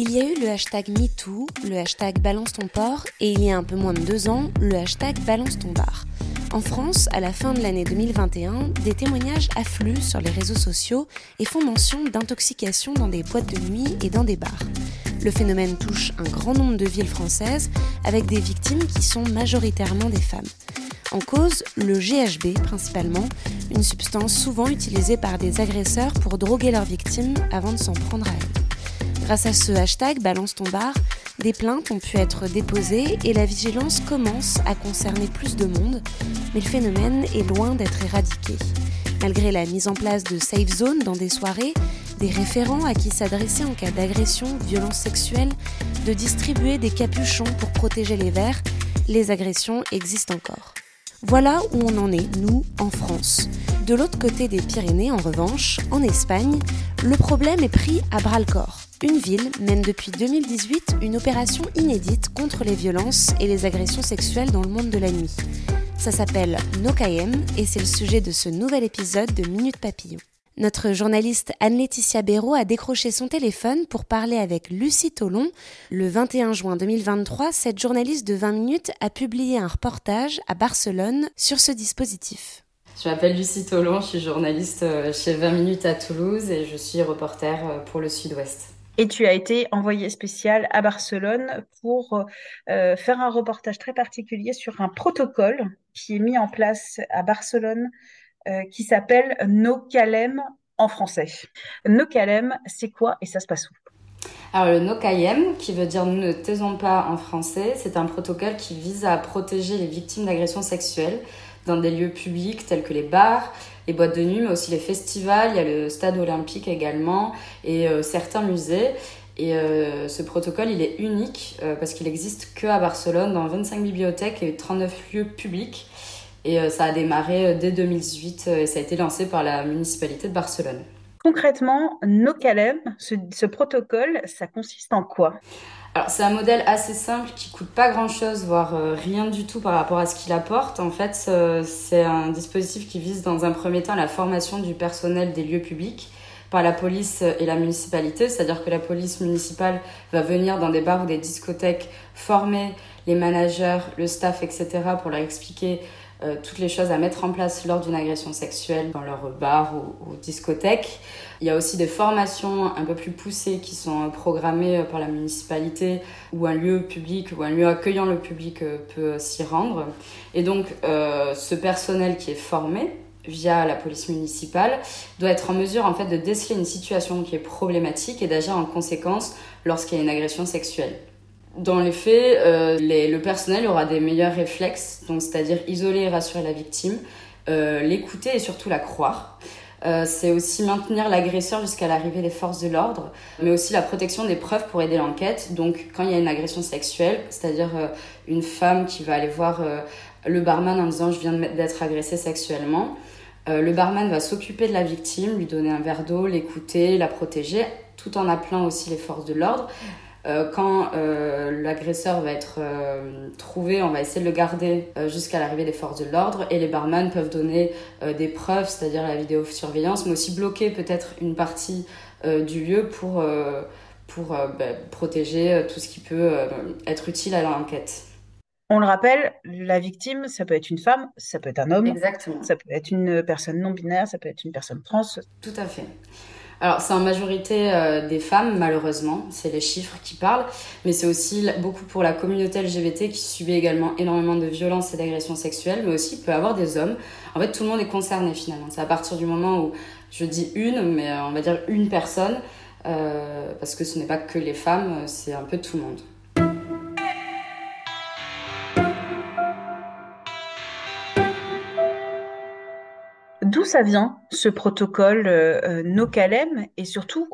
Il y a eu le hashtag MeToo, le hashtag Balance ton port et il y a un peu moins de deux ans, le hashtag Balance ton bar. En France, à la fin de l'année 2021, des témoignages affluent sur les réseaux sociaux et font mention d'intoxication dans des boîtes de nuit et dans des bars. Le phénomène touche un grand nombre de villes françaises avec des victimes qui sont majoritairement des femmes. En cause, le GHB principalement, une substance souvent utilisée par des agresseurs pour droguer leurs victimes avant de s'en prendre à elles. Grâce à ce hashtag Balance ton bar, des plaintes ont pu être déposées et la vigilance commence à concerner plus de monde, mais le phénomène est loin d'être éradiqué. Malgré la mise en place de safe zones dans des soirées, des référents à qui s'adresser en cas d'agression, violence sexuelle, de distribuer des capuchons pour protéger les verres, les agressions existent encore. Voilà où on en est, nous, en France. De l'autre côté des Pyrénées, en revanche, en Espagne, le problème est pris à bras le corps. Une ville mène depuis 2018 une opération inédite contre les violences et les agressions sexuelles dans le monde de la nuit. Ça s'appelle Nokayem et c'est le sujet de ce nouvel épisode de Minute Papillon. Notre journaliste Anne-Laetitia Béraud a décroché son téléphone pour parler avec Lucie Tolon. Le 21 juin 2023, cette journaliste de 20 minutes a publié un reportage à Barcelone sur ce dispositif. Je m'appelle Lucie Tolon, je suis journaliste euh, chez 20 minutes à Toulouse et je suis reporter euh, pour le Sud-Ouest. Et tu as été envoyée spéciale à Barcelone pour euh, faire un reportage très particulier sur un protocole qui est mis en place à Barcelone euh, qui s'appelle No Calem en français. No Calem, c'est quoi et ça se passe où? Alors le NOCAIEM, qui veut dire ne taisons pas en français, c'est un protocole qui vise à protéger les victimes d'agressions sexuelles dans des lieux publics tels que les bars, les boîtes de nuit, mais aussi les festivals, il y a le stade olympique également et euh, certains musées. Et euh, ce protocole, il est unique parce qu'il existe que à Barcelone, dans 25 bibliothèques et 39 lieux publics. Et euh, ça a démarré euh, dès 2018 euh, et ça a été lancé par la municipalité de Barcelone. Concrètement, NoCalem, ce, ce protocole, ça consiste en quoi? Alors c'est un modèle assez simple qui coûte pas grand chose, voire rien du tout par rapport à ce qu'il apporte. En fait, c'est un dispositif qui vise dans un premier temps la formation du personnel des lieux publics par la police et la municipalité, c'est-à-dire que la police municipale va venir dans des bars ou des discothèques former les managers, le staff, etc. pour leur expliquer euh, toutes les choses à mettre en place lors d'une agression sexuelle dans leur bar ou, discothèque. Il y a aussi des formations un peu plus poussées qui sont programmées par la municipalité ou un lieu public ou un lieu accueillant le public euh, peut s'y rendre. Et donc euh, ce personnel qui est formé via la police municipale doit être en mesure en fait de déceler une situation qui est problématique et d'agir en conséquence lorsqu'il y a une agression sexuelle. Dans les faits, euh, le personnel aura des meilleurs réflexes, donc c'est-à-dire isoler et rassurer la victime, euh, l'écouter et surtout la croire. Euh, c'est aussi maintenir l'agresseur jusqu'à l'arrivée des forces de l'ordre, mais aussi la protection des preuves pour aider l'enquête. Donc quand il y a une agression sexuelle, c'est-à-dire une femme qui va aller voir le barman en disant je viens d'être agressée sexuellement, le barman va s'occuper de la victime, lui donner un verre d'eau, l'écouter, la protéger, tout en appelant aussi les forces de l'ordre. Euh, quand euh, l'agresseur va être euh, trouvé, on va essayer de le garder jusqu'à l'arrivée des forces de l'ordre et les barman peuvent donner des preuves, c'est-à-dire la vidéosurveillance, mais aussi bloquer peut-être une partie du lieu pour, pour bah, protéger tout ce qui peut être utile à l'enquête. On le rappelle, la victime, ça peut être une femme, ça peut être un homme, Exactement. ça peut être une personne non binaire, ça peut être une personne trans. Tout à fait. Alors c'est en majorité euh, des femmes malheureusement, c'est les chiffres qui parlent, mais c'est aussi beaucoup pour la communauté LGBT qui subit également énormément de violences et d'agressions sexuelles, mais aussi peut avoir des hommes. En fait tout le monde est concerné finalement. C'est à partir du moment où je dis une, mais euh, on va dire une personne, euh, parce que ce n'est pas que les femmes, c'est un peu tout le monde. Ça vient, ce protocole euh, NoCalem, et surtout,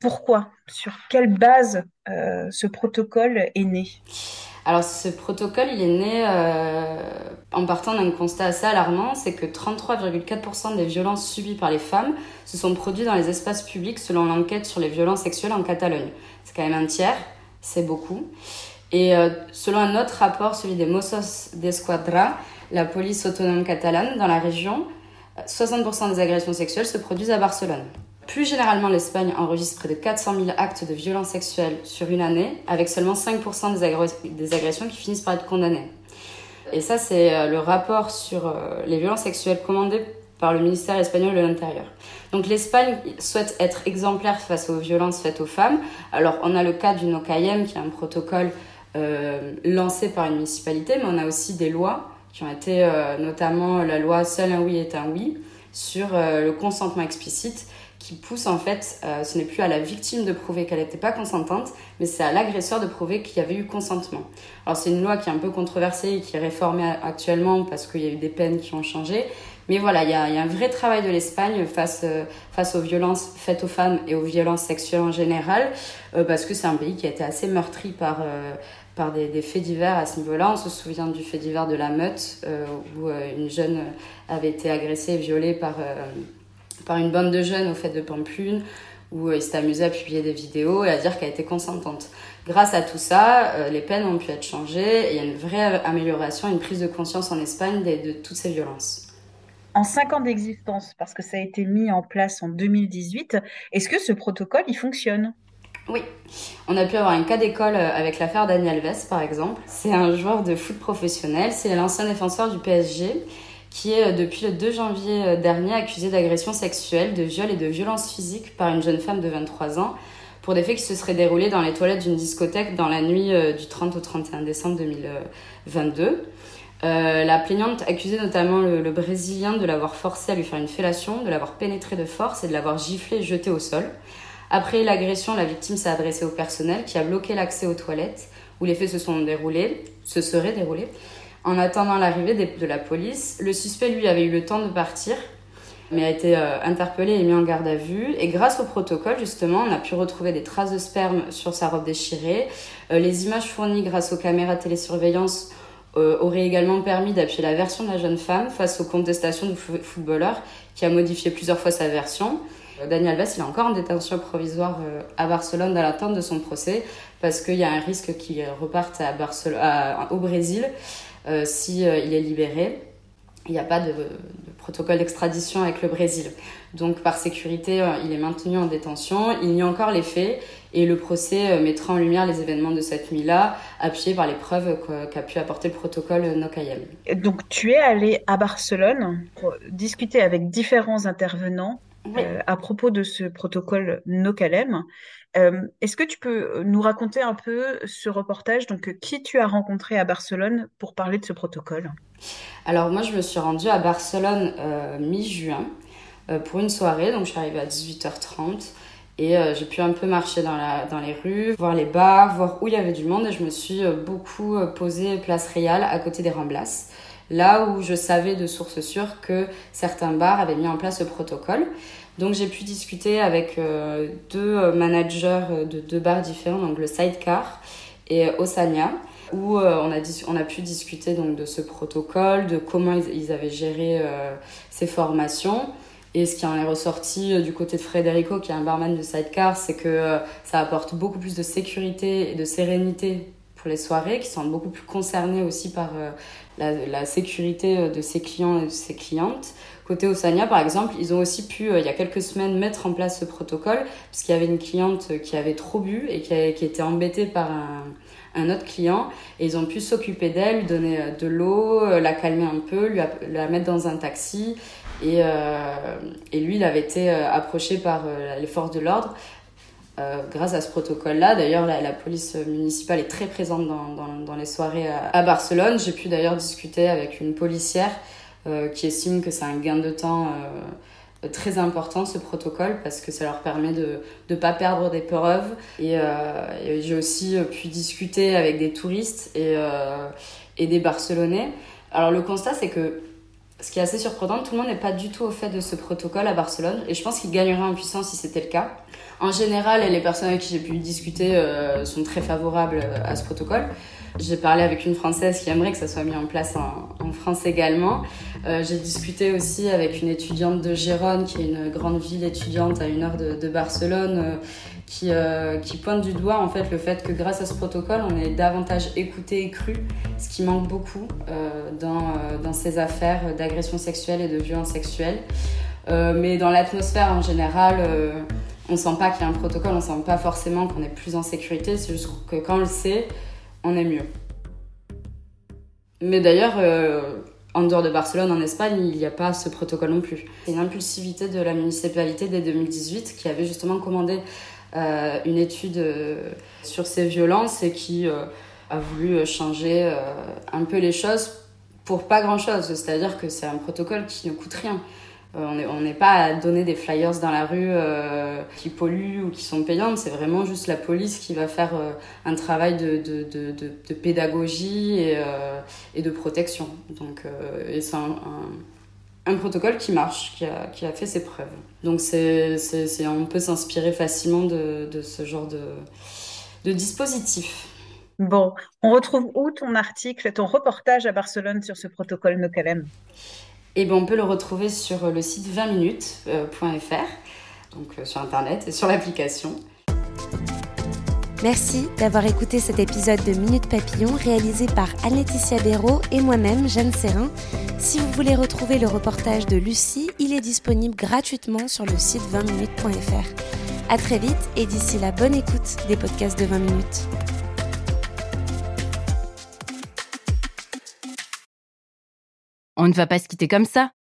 pourquoi? Sur quelle base ce protocole est né? Alors ce protocole, il est né en partant d'un constat assez alarmant, c'est que 33,4% des violences subies par les femmes se sont produites dans les espaces publics selon l'enquête sur les violences sexuelles en Catalogne. C'est quand même un tiers, c'est beaucoup. Et euh, selon un autre rapport, celui des Mossos d'Esquadra, la police autonome catalane, dans la région, 60% des agressions sexuelles se produisent à Barcelone. Plus généralement, l'Espagne enregistre près de 400 000 actes de violences sexuelles sur une année, avec seulement 5% des, des, agressions qui finissent par être condamnées. Et ça, c'est euh, le rapport sur euh, les violences sexuelles commandé par le ministère espagnol de l'Intérieur. Donc l'Espagne souhaite être exemplaire face aux violences faites aux femmes. Alors on a le cas du NOCAIEM, qui est un protocole euh, lancé par une municipalité, mais on a aussi des lois qui ont été, euh, notamment la loi Seul un oui est un oui, sur euh, le consentement explicite, qui pousse en fait, ce n'est plus à la victime de prouver qu'elle n'était pas consentante, mais c'est à l'agresseur de prouver qu'il y avait eu consentement. Alors c'est une loi qui est un peu controversée et qui est réformée actuellement parce qu'il y a eu des peines qui ont changé, mais voilà, il y a, y a, un vrai travail de l'Espagne face, euh, face aux violences faites aux femmes et aux violences sexuelles en général, euh, parce que c'est un pays qui a été assez meurtri par, euh, par des, faits divers à ce niveau-là. On se souvient du fait divers de la meute, où une jeune avait été agressée et violée par, par une bande de jeunes au fait de Pamplune, où il s'est amusé à publier des vidéos et à dire qu'elle était consentante. Grâce à tout ça, les peines ont pu être changées et il y a une vraie amélioration, une prise de conscience en Espagne de, de toutes ces violences en cinq ans d'existence, parce que ça a été mis en place en 2018, est-ce que ce protocole, il fonctionne? Oui, on a pu avoir un cas d'école euh, avec l'affaire Daniel Alves par exemple. C'est un joueur de foot professionnel, c'est l'ancien défenseur du PSG qui est euh, depuis le 2 janvier euh, dernier accusé d'agression sexuelle, de viol et de violence physique par une jeune femme de 23 ans pour des faits qui se seraient déroulés dans les toilettes d'une discothèque dans la nuit du 30 au 31 décembre 2022. Euh, la plaignante accusait notamment le, Brésilien de l'avoir forcé à lui faire une fellation, de l'avoir pénétré de force et de l'avoir giflé et jeté au sol. Après l'agression, la victime s'est adressée au personnel qui a bloqué l'accès aux toilettes où les faits se sont déroulés, se seraient déroulés. En attendant l'arrivée de la police, le suspect lui avait eu le temps de partir, mais a été euh, interpellé et mis en garde à vue. Et grâce au protocole, justement, on a pu retrouver des traces de sperme sur sa robe déchirée. Euh, les images fournies grâce aux caméras télésurveillance euh, aurait également permis d'appuyer la version de la jeune femme face aux contestations du footballeur qui a modifié plusieurs fois sa version. Euh, Daniel Vess, il est encore en détention provisoire euh, à Barcelone dans l'attente de son procès parce qu'il y a un risque qu'il reparte à au Brésil s'il si, il est libéré. Il n'y a pas de, protocole d'extradition avec le Brésil. Donc par sécurité, il est maintenu en détention. Il nie encore les faits et le procès euh, mettra en lumière les événements de cette nuit-là, appuyé par les preuves qu'a pu apporter le protocole NOCAIEM. Donc tu es allé à Barcelone pour discuter avec différents intervenants euh, à propos de ce protocole NOCALEM. Euh, Est-ce que tu peux nous raconter un peu ce reportage? Donc, qui tu as rencontré à Barcelone pour parler de ce protocole? Alors, moi, je me suis rendue à Barcelone euh, mi-juin pour une soirée. Donc, je suis arrivée à 18h30. Et euh, j'ai pu un peu marcher dans, la, dans les rues, voir les bars, voir où il y avait du monde. Et je me suis euh, beaucoup euh, posée place Réal à côté des Ramblas, là où je savais de sources sûres que certains bars avaient mis en place ce protocole. Donc j'ai pu discuter avec deux managers de deux bars différents, donc le Sidecar et Osania, où on, a on a pu discuter donc de ce protocole, de comment ils, avaient géré ces formations. Et ce qui en est ressorti euh, du côté de Federico, qui est un barman de Sidecar, c'est que euh, ça apporte beaucoup plus de sécurité et de sérénité pour les soirées, qui sont beaucoup plus concernés aussi par euh, la, sécurité de ses clients et de ses clientes. Côté Osania, par exemple, ils ont aussi pu, il y a quelques semaines, mettre en place ce protocole, parce qu'il y avait une cliente qui avait trop bu et qui, était embêtée par un, autre client. Et ils ont pu s'occuper d'elle, lui donner de l'eau, la calmer un peu, lui la mettre dans un taxi. Et, euh, et lui, il avait été euh, approché par euh, les forces de l'ordre grâce à ce protocole-là. D'ailleurs, la, police municipale est très présente dans, dans, les soirées à, Barcelone. J'ai pu d'ailleurs discuter avec une policière qui estime que c'est un gain de temps très important ce protocole parce que ça leur permet de ne pas perdre des preuves. Et, et j'ai aussi pu discuter avec des touristes et, et des Barcelonais. Alors le constat, c'est que ce qui est assez surprenant, tout le monde n'est pas du tout au fait de ce protocole à Barcelone et je pense qu'il gagnerait en puissance si c'était le cas. En général, les personnes avec qui j'ai pu discuter euh, sont très favorables à ce protocole. J'ai parlé avec une Française qui aimerait que ça soit mis en place en, France également. Euh, j'ai discuté aussi avec une étudiante de Gérone, qui est une grande ville étudiante à une heure de, Barcelone, euh, qui, euh, qui, pointe du doigt en fait le fait que grâce à ce protocole, on est davantage écouté et cru, ce qui manque beaucoup dans, dans ces affaires d'agression sexuelle et de violence sexuelle. mais dans l'atmosphère en général, on sent pas qu'il y a un protocole, on sent pas forcément qu'on est plus en sécurité, c'est juste que quand on le sait, on est mieux. Mais d'ailleurs, euh, en dehors de Barcelone, en Espagne, il n'y a pas ce protocole non plus. C'est une impulsivité de la municipalité dès 2018 qui avait justement commandé euh, une étude euh, sur ces violences et qui a voulu changer un peu les choses pour pas grand-chose. C'est-à-dire que c'est un protocole qui ne coûte rien. Euh, on n'est pas à donner des flyers dans la rue euh, qui polluent ou qui sont payantes, c'est vraiment juste la police qui va faire euh, un travail de, pédagogie et, de protection. Donc, et c'est un, protocole qui marche, qui a, qui a fait ses preuves. Donc c'est, on peut s'inspirer facilement de, ce genre de, de dispositif. Bon, on retrouve où ton article, ton reportage à Barcelone sur ce protocole No Calem et eh ben, on peut le retrouver sur le site 20minutes.fr, donc euh, sur internet et sur l'application. Merci d'avoir écouté cet épisode de Minute Papillon réalisé par Anne-Laetitia Béraud et moi-même, Jeanne Serrin. Si vous voulez retrouver le reportage de Lucie, il est disponible gratuitement sur le site 20minutes.fr. À très vite et d'ici là, bonne écoute des podcasts de 20 minutes. On ne va pas se quitter comme ça.